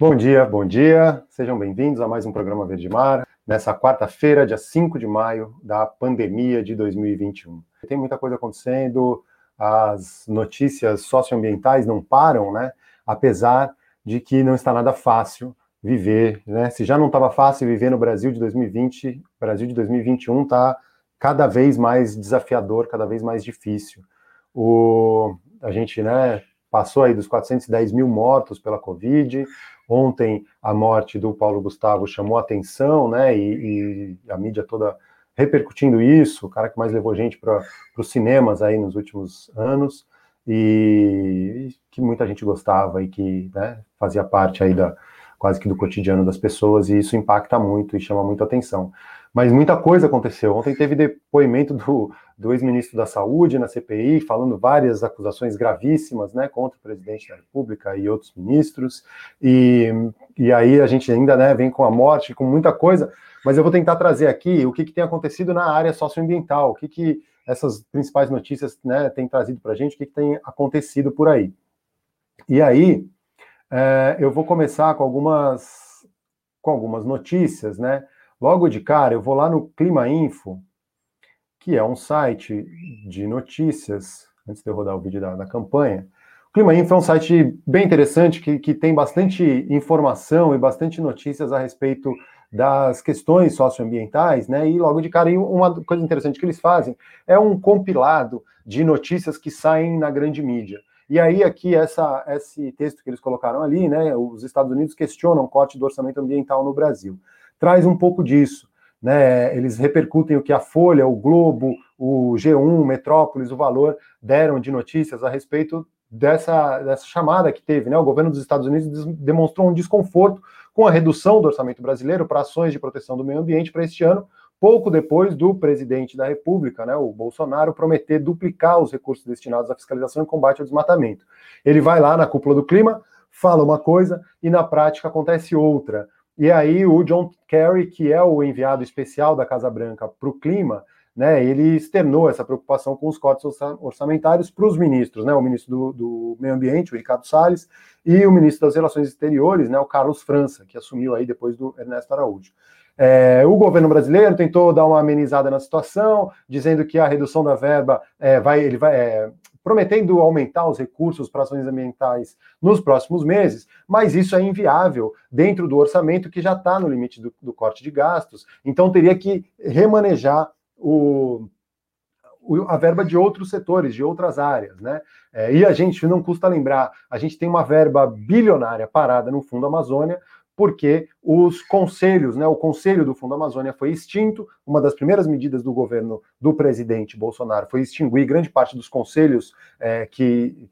Bom dia, bom dia. Sejam bem-vindos a mais um programa Verde Mar, nessa quarta-feira, dia 5 de maio da pandemia de 2021. Tem muita coisa acontecendo, as notícias socioambientais não param, né? Apesar de que não está nada fácil viver, né? Se já não estava fácil viver no Brasil de 2020, o Brasil de 2021 está cada vez mais desafiador, cada vez mais difícil. O, a gente, né, passou aí dos 410 mil mortos pela Covid, Ontem, a morte do Paulo Gustavo chamou atenção, né? E, e, a mídia toda repercutindo isso, o cara que mais levou gente para os cinemas aí nos últimos anos, e, e, que muita gente gostava e que né, fazia parte aí da quase que do cotidiano das pessoas, e isso impacta muito e chama muita atenção. Mas muita coisa aconteceu. Ontem teve depoimento do, do ex-ministro da Saúde na CPI, falando várias acusações gravíssimas né, contra o presidente da República e outros ministros. E, e aí a gente ainda né, vem com a morte, com muita coisa, mas eu vou tentar trazer aqui o que, que tem acontecido na área socioambiental, o que, que essas principais notícias né, têm trazido para a gente, o que, que tem acontecido por aí. E aí, é, eu vou começar com algumas, com algumas notícias, né? Logo de cara, eu vou lá no Clima Info, que é um site de notícias, antes de eu rodar o vídeo da, da campanha. O Clima Info é um site bem interessante, que, que tem bastante informação e bastante notícias a respeito das questões socioambientais, né? E logo de cara, uma coisa interessante que eles fazem é um compilado de notícias que saem na grande mídia. E aí, aqui, essa, esse texto que eles colocaram ali, né? Os Estados Unidos questionam o corte do orçamento ambiental no Brasil traz um pouco disso. Né? Eles repercutem o que a Folha, o Globo, o G1, Metrópolis, o Valor deram de notícias a respeito dessa, dessa chamada que teve. Né? O governo dos Estados Unidos demonstrou um desconforto com a redução do orçamento brasileiro para ações de proteção do meio ambiente para este ano, pouco depois do presidente da República, né, o Bolsonaro, prometer duplicar os recursos destinados à fiscalização e combate ao desmatamento. Ele vai lá na cúpula do clima, fala uma coisa e na prática acontece outra. E aí o John Kerry, que é o enviado especial da Casa Branca para o clima, né, ele externou essa preocupação com os cortes orçamentários para os ministros, né, o ministro do, do, Meio Ambiente, o Ricardo Salles, e o ministro das Relações Exteriores, né, o Carlos França, que assumiu aí depois do Ernesto Araújo. É, o governo brasileiro tentou dar uma amenizada na situação, dizendo que a redução da verba é, vai, ele vai, é, prometendo aumentar os recursos para ações ambientais nos próximos meses, mas isso é inviável dentro do orçamento que já está no limite do, do, corte de gastos. Então teria que remanejar o, a verba de outros setores, de outras áreas, né? É, e a gente não custa lembrar, a gente tem uma verba bilionária parada no Fundo Amazônia porque os conselhos, né, o Conselho do Fundo Amazônia foi extinto. Uma das primeiras medidas do governo do presidente Bolsonaro foi extinguir grande parte dos conselhos é, que,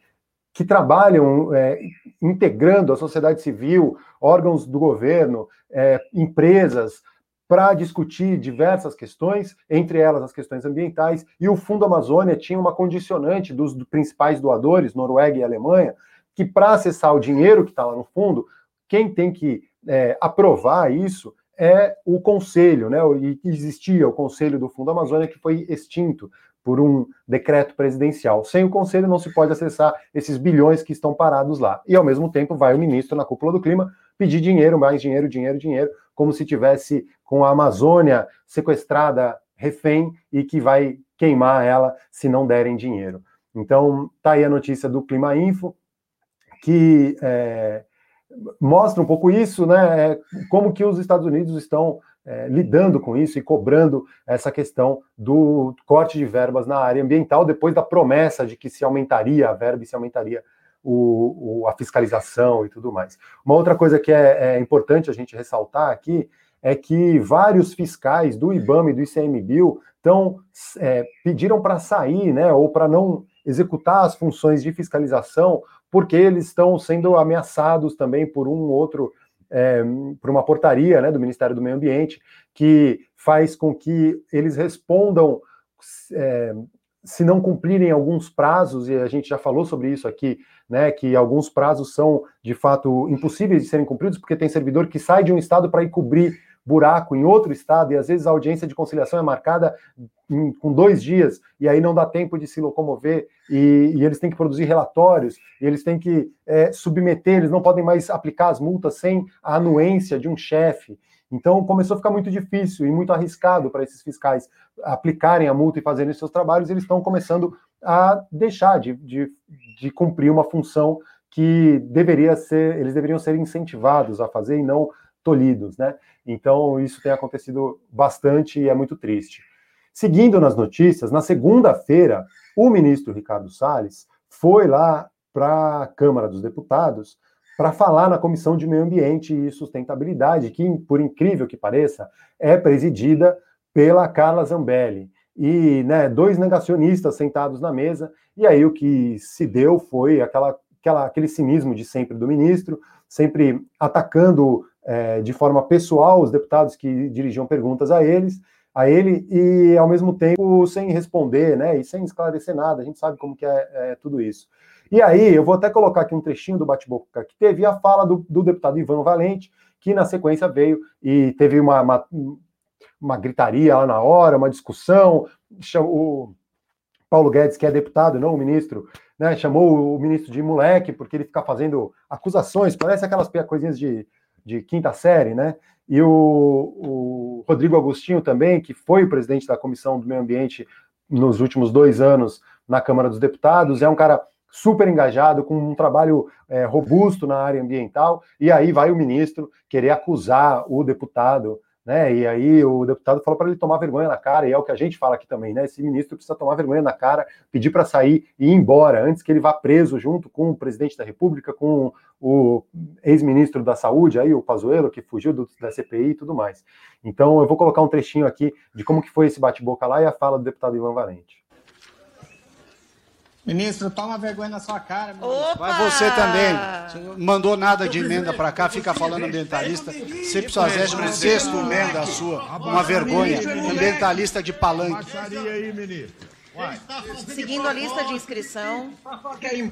que trabalham é, integrando a sociedade civil, órgãos do governo, é, empresas, para discutir diversas questões, entre elas as questões ambientais. E o Fundo Amazônia tinha uma condicionante dos principais doadores, Noruega e Alemanha, que para acessar o dinheiro que está lá no fundo, quem tem que é, aprovar isso é o conselho, né? E existia o conselho do Fundo Amazônia que foi extinto por um decreto presidencial. Sem o conselho não se pode acessar esses bilhões que estão parados lá. E ao mesmo tempo vai o ministro na cúpula do clima pedir dinheiro, mais dinheiro, dinheiro, dinheiro, como se tivesse com a Amazônia sequestrada, refém e que vai queimar ela se não derem dinheiro. Então, tá aí a notícia do Clima Info, que é, mostra um pouco isso, né? É, como que os Estados Unidos estão é, lidando com isso e cobrando essa questão do corte de verbas na área ambiental, depois da promessa de que se aumentaria a verba e se aumentaria o, o, a fiscalização e tudo mais. Uma outra coisa que é, é importante a gente ressaltar aqui é que vários fiscais do IBAMA e do ICMBio estão, é, pediram para sair, né, ou para não executar as funções de fiscalização porque eles estão sendo ameaçados também por um outro, é, por uma portaria né, do Ministério do Meio Ambiente, que faz com que eles respondam é, se não cumprirem alguns prazos, e a gente já falou sobre isso aqui, né, que alguns prazos são de fato impossíveis de serem cumpridos, porque tem servidor que sai de um estado para ir cobrir buraco em outro estado e às vezes a audiência de conciliação é marcada em, com dois dias e aí não dá tempo de se locomover e, e eles têm que produzir relatórios eles têm que é, submeter, eles não podem mais aplicar as multas sem a anuência de um chefe. Então começou a ficar muito difícil e muito arriscado para esses fiscais aplicarem a multa e fazerem seus trabalhos, eles estão começando a deixar de, de, de cumprir uma função que deveria ser, eles deveriam ser incentivados a fazer e não tolhidos, né? Então isso tem acontecido bastante e é muito triste. Seguindo nas notícias, na segunda-feira, o ministro Ricardo Salles foi lá para a Câmara dos Deputados para falar na Comissão de Meio Ambiente e Sustentabilidade, que, por incrível que pareça, é presidida pela Carla Zambelli. E né, dois negacionistas sentados na mesa, e aí o que se deu foi aquela aquela, aquele cinismo de sempre do ministro, sempre atacando é, de forma pessoal os deputados que dirigiam perguntas a eles, a ele, e ao mesmo tempo sem responder, né, e sem esclarecer nada, a gente sabe como que é, é tudo isso. E aí, eu vou até colocar aqui um trechinho do bate-boca que teve a fala do, do, deputado Ivan Valente, que na sequência veio e teve uma, uma, uma gritaria lá na hora, uma discussão, o Paulo Guedes, que é deputado, não o ministro, né, chamou o ministro de moleque, porque ele fica fazendo acusações, parece aquelas coisinhas de, de quinta série, né? E o, o Rodrigo Agostinho também, que foi o presidente da Comissão do Meio Ambiente nos últimos dois anos na Câmara dos Deputados, é um cara super engajado, com um trabalho é, robusto na área ambiental, e aí vai o ministro querer acusar o deputado né? E aí o deputado falou para ele tomar vergonha na cara, e é o que a gente fala aqui também, né? Esse ministro precisa tomar vergonha na cara, pedir para sair e ir embora, antes que ele vá preso junto com o presidente da República, com o ex-ministro da Saúde, aí o Pazuello, que fugiu do, da CPI e tudo mais. Então eu vou colocar um trechinho aqui de como que foi esse bate-boca lá e a fala do deputado Ivan Valente. Ministro, toma vergonha na sua cara. Vai você também. Você não mandou nada de emenda para cá, fica falando ambientalista. Você precisa fazer uma sexta emenda a sua. Uma vergonha. Ambientalista de palanque. Seguindo a lista de inscrição,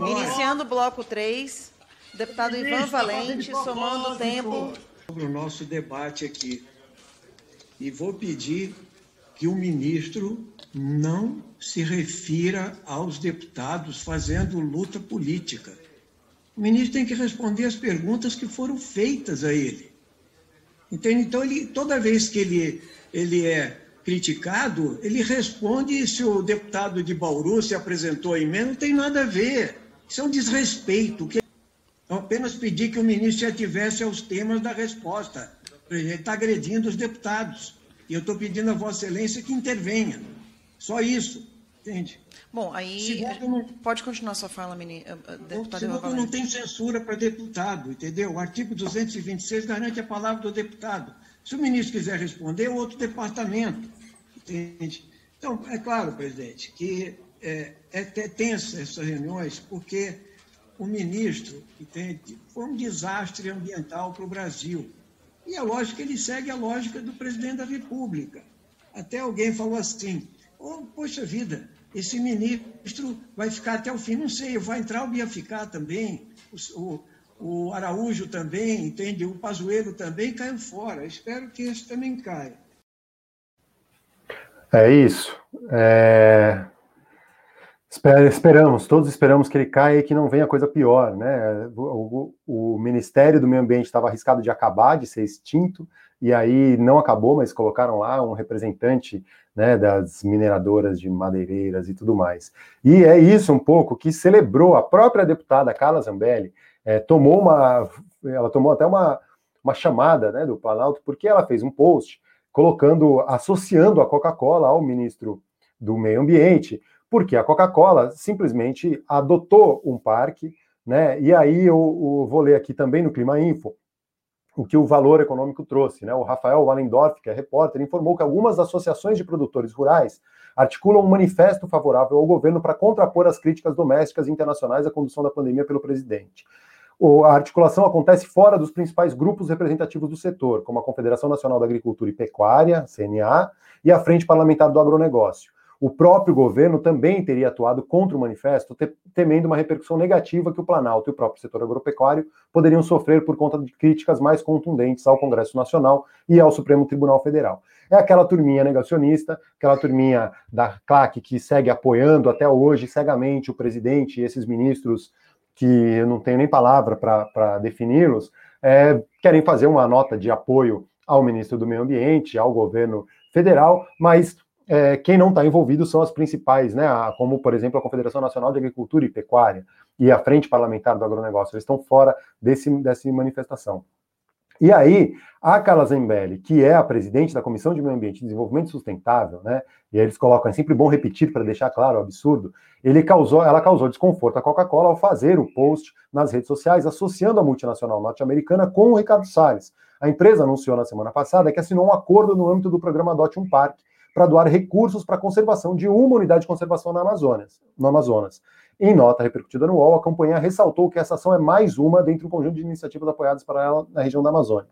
iniciando o bloco 3, deputado Ivan Valente, somando o tempo. Sobre o nosso debate aqui. E vou pedir que o ministro não se refira aos deputados fazendo luta política. O ministro tem que responder as perguntas que foram feitas a ele. Entende? Então, ele, toda vez que ele, ele é criticado, ele responde se o deputado de Bauru se apresentou a emenda, não tem nada a ver. Isso é um desrespeito. Então, apenas pedir que o ministro se ativesse aos temas da resposta. Ele está agredindo os deputados. E eu estou pedindo a Vossa Excelência que intervenha. Só isso, entende? Bom, aí não, pode continuar sua fala, mini, eh, eh, deputado. Segundo, não tem censura para deputado, entendeu? O artigo 226 garante a palavra do deputado. Se o ministro quiser responder, é outro departamento, entende? Então, é claro, presidente, que é, é até tensa essas reuniões, porque o ministro, entende, foi um desastre ambiental para o Brasil. E lógico que ele segue a lógica do presidente da República. Até alguém falou assim: oh, poxa vida, esse ministro vai ficar até o fim. Não sei, vai entrar ou ia ficar também. O, o, o Araújo também, entende? O Pazuello também caiu fora. Espero que esse também caia. É isso. É... Esperamos, todos esperamos que ele caia e que não venha coisa pior, né? O, o, o Ministério do Meio Ambiente estava arriscado de acabar, de ser extinto, e aí não acabou, mas colocaram lá um representante né, das mineradoras de madeireiras e tudo mais. E é isso um pouco que celebrou a própria deputada Carla Zambelli, é, tomou uma, ela tomou até uma, uma chamada né, do Planalto, porque ela fez um post colocando, associando a Coca-Cola ao ministro do Meio Ambiente, porque a Coca-Cola simplesmente adotou um parque, né? E aí eu, eu, vou ler aqui também no Clima Info o que o valor econômico trouxe, né? O Rafael Wallendorf, que é repórter, informou que algumas associações de produtores rurais articulam um manifesto favorável ao governo para contrapor as críticas domésticas e internacionais à condução da pandemia pelo presidente. A articulação acontece fora dos principais grupos representativos do setor, como a Confederação Nacional da Agricultura e Pecuária, CNA, e a Frente Parlamentar do Agronegócio. O próprio governo também teria atuado contra o manifesto, temendo uma repercussão negativa que o Planalto e o próprio setor agropecuário poderiam sofrer por conta de críticas mais contundentes ao Congresso Nacional e ao Supremo Tribunal Federal. É aquela turminha negacionista, aquela turminha da CLAC que segue apoiando até hoje cegamente o presidente e esses ministros que eu não tenho nem palavra para defini-los, é, querem fazer uma nota de apoio ao ministro do Meio Ambiente, ao governo federal, mas é, quem não está envolvido são as principais, né, como, por exemplo, a Confederação Nacional de Agricultura e Pecuária e a Frente Parlamentar do Agronegócio. Eles estão fora desse, dessa manifestação. E aí, a Carla Zambelli, que é a presidente da Comissão de Meio Ambiente e Desenvolvimento Sustentável, né? E eles colocam, é sempre bom repetir para deixar claro o absurdo. Ele causou, ela causou desconforto à Coca-Cola ao fazer o post nas redes sociais associando a multinacional norte-americana com o Ricardo Salles. A empresa anunciou na semana passada que assinou um acordo no âmbito do programa Adote um Parque para doar recursos para a conservação de uma unidade de conservação na Amazonas, no Amazonas. Em nota repercutida no UOL, a campanha ressaltou que essa ação é mais uma dentre um conjunto de iniciativas apoiadas para ela na região da Amazônia.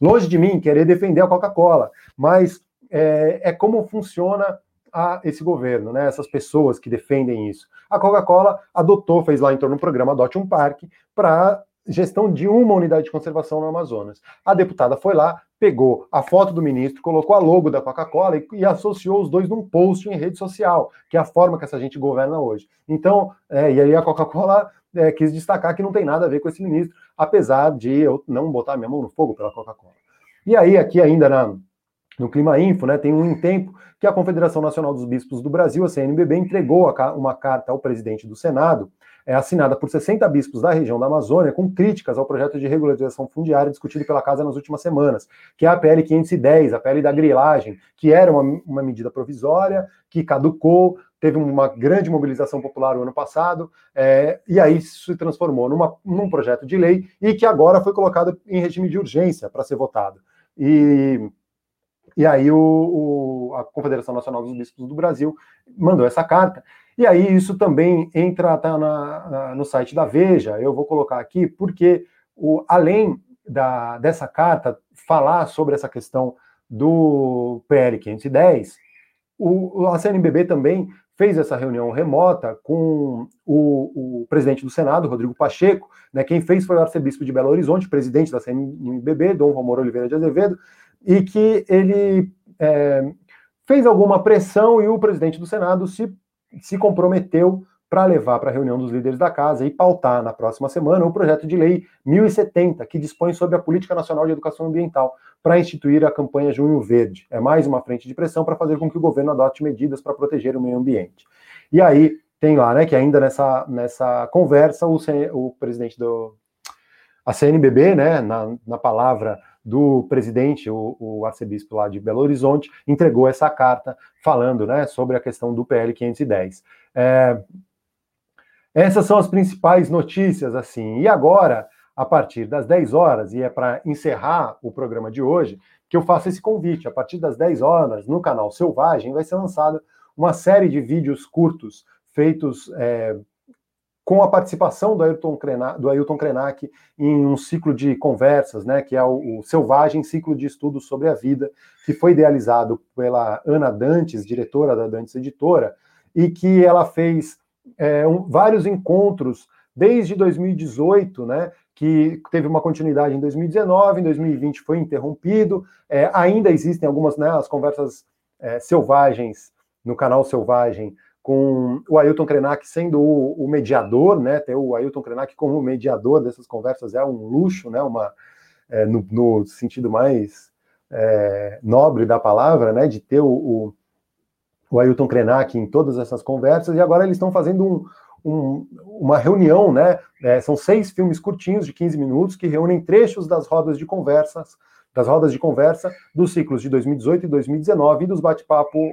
Longe de mim querer defender a Coca-Cola, mas é, é, como funciona a, esse governo, né? Essas pessoas que defendem isso. A Coca-Cola adotou, fez lá em torno do programa Adote um Parque para gestão de uma unidade de conservação no Amazonas. A deputada foi lá, pegou a foto do ministro, colocou a logo da Coca-Cola e, e, associou os dois num post em rede social, que é a forma que essa gente governa hoje. Então, é, e aí a Coca-Cola é, quis destacar que não tem nada a ver com esse ministro, apesar de eu não botar minha mão no fogo pela Coca-Cola. E aí, aqui ainda na, no Clima Info, né, tem um tempo que a Confederação Nacional dos Bispos do Brasil, a CNBB, entregou uma carta ao presidente do Senado, é assinada por 60 bispos da região da Amazônia, com críticas ao projeto de regularização fundiária discutido pela Casa nas últimas semanas, que é a PL 510, a PL da grilagem, que era uma, uma medida provisória, que caducou, teve uma grande mobilização popular o ano passado, é, e aí se transformou numa, num projeto de lei e que agora foi colocado em regime de urgência para ser votado. E e aí o, o, a Confederação Nacional dos Bispos do Brasil mandou essa carta. E aí isso também entra tá na, na, no site da Veja, eu vou colocar aqui, porque o, além da, dessa carta falar sobre essa questão do PL 510, o, a CNBB também fez essa reunião remota com o, o, presidente do Senado, Rodrigo Pacheco, né, quem fez foi o arcebispo de Belo Horizonte, presidente da CNBB, Dom Romor Oliveira de Azevedo, e que ele é, fez alguma pressão e o presidente do Senado se, se comprometeu para levar para a reunião dos líderes da casa e pautar na próxima semana o projeto de lei 1070, que dispõe sobre a Política Nacional de Educação Ambiental, para instituir a campanha Junho Verde. É mais uma frente de pressão para fazer com que o governo adote medidas para proteger o meio ambiente. E aí tem lá, né, que ainda nessa, nessa conversa o, o presidente do a CNBB, né, na, na palavra do presidente, o, o, arcebispo lá de Belo Horizonte, entregou essa carta falando né, sobre a questão do PL 510. É, essas são as principais notícias, assim. E agora, a partir das 10 horas, e é para encerrar o programa de hoje, que eu faço esse convite. A partir das 10 horas, no canal Selvagem, vai ser lançada uma série de vídeos curtos feitos é, com a participação do Ailton, Krenak, do Krenak em um ciclo de conversas, né, que é o, o, Selvagem Ciclo de Estudos sobre a Vida, que foi idealizado pela Ana Dantes, diretora da Dantes Editora, e que ela fez é, um, vários encontros desde 2018, né, que teve uma continuidade em 2019, em 2020 foi interrompido, é, ainda existem algumas, né, as conversas é, selvagens no canal Selvagem, com o Ailton Krenak sendo o, mediador, né? Ter o Ailton Krenak como mediador dessas conversas é um luxo, né? Uma, é, no, no, sentido mais é, nobre da palavra, né? De ter o, o, o Ailton Krenak em todas essas conversas, e agora eles estão fazendo um, um, uma reunião, né? É, são seis filmes curtinhos de 15 minutos que reúnem trechos das rodas de conversas, das rodas de conversa dos ciclos de 2018 e 2019 e dos bate-papos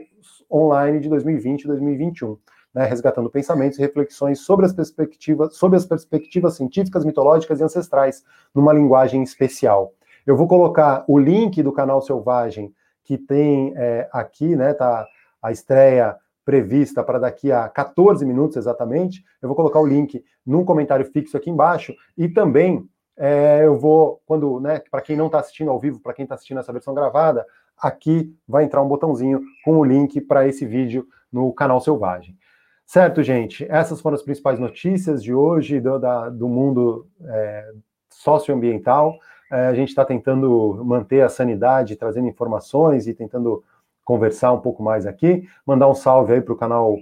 online de 2020 e 2021, né, resgatando pensamentos e reflexões sobre as perspectivas, sobre as perspectivas científicas, mitológicas e ancestrais numa linguagem especial. Eu vou colocar o link do canal Selvagem que tem é, aqui, né, tá a estreia prevista para daqui a 14 minutos exatamente. Eu vou colocar o link num comentário fixo aqui embaixo e também é, eu vou, quando, né, para quem não está assistindo ao vivo, para quem está assistindo essa versão gravada, aqui vai entrar um botãozinho com o link para esse vídeo no canal Selvagem. Certo, gente? Essas foram as principais notícias de hoje do, da, do mundo é, socioambiental. É, a gente está tentando manter a sanidade, trazendo informações e tentando conversar um pouco mais aqui. Mandar um salve aí para o canal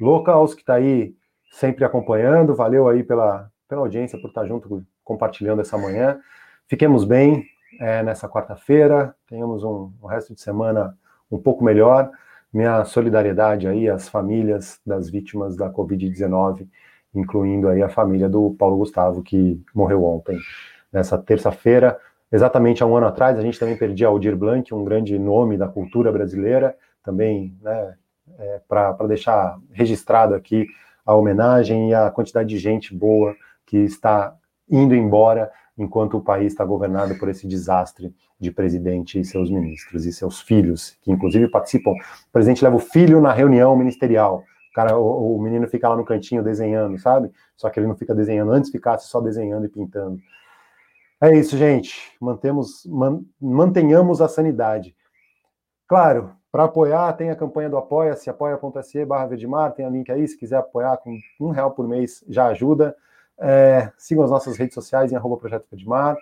Locals, que está aí sempre acompanhando. Valeu aí pela, pela audiência, por estar junto compartilhando essa manhã. Fiquemos bem é, nessa quarta-feira, tenhamos um, um, resto de semana um pouco melhor. Minha solidariedade aí às famílias das vítimas da Covid-19, incluindo aí a família do Paulo Gustavo, que morreu ontem, nessa terça-feira. Exatamente há um ano atrás, a gente também perdia Aldir Blanc, um grande nome da cultura brasileira, também, né, é, para deixar registrado aqui a homenagem e a quantidade de gente boa que está indo embora enquanto o país está governado por esse desastre de presidente e seus ministros e seus filhos, que inclusive participam. O presidente leva o filho na reunião ministerial. O, cara, o, o menino fica lá no cantinho desenhando, sabe? Só que ele não fica desenhando, antes ficasse só desenhando e pintando. É isso, gente. Mantemos, man, mantenhamos a sanidade. Claro, para apoiar, tem a campanha do Apoia-se, apoia.se barra Verdemar, tem o link aí, se quiser apoiar com um real por mês, já ajuda. É, sigam as nossas redes sociais em arroba Projeto Pedimar.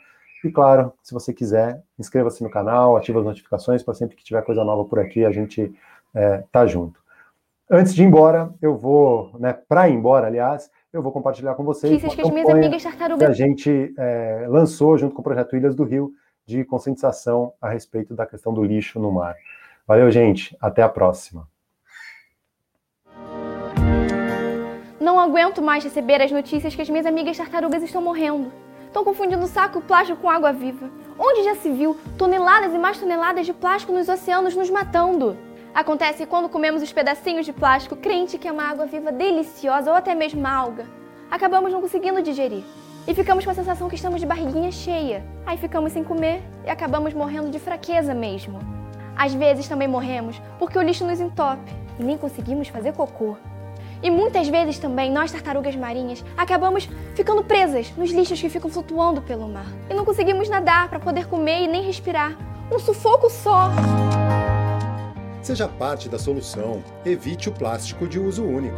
E claro, se você quiser, inscreva-se no canal, ative as notificações para sempre que tiver coisa nova por aqui, a gente é, tá junto. Antes de ir embora, eu vou, né, para ir embora, aliás, eu vou compartilhar com vocês que minhas amigas que a gente é, lançou junto com o Projeto Ilhas do Rio de conscientização a respeito da questão do lixo no mar. Valeu, gente. Até a próxima. Não aguento mais receber as notícias que as minhas amigas tartarugas estão morrendo. Estão confundindo saco plástico com água viva. Onde já se viu toneladas e mais toneladas de plástico nos oceanos nos matando? Acontece quando comemos os pedacinhos de plástico, crente que é uma água viva deliciosa ou até mesmo alga. Acabamos não conseguindo digerir. E ficamos com a sensação que estamos de barriguinha cheia. Aí ficamos sem comer e acabamos morrendo de fraqueza mesmo. Às vezes também morremos porque o lixo nos entope e nem conseguimos fazer cocô. E muitas vezes também nós, tartarugas marinhas, acabamos ficando presas nos lixos que ficam flutuando pelo mar. E não conseguimos nadar para poder comer e nem respirar. Um sufoco só! Seja parte da solução. Evite o plástico de uso único.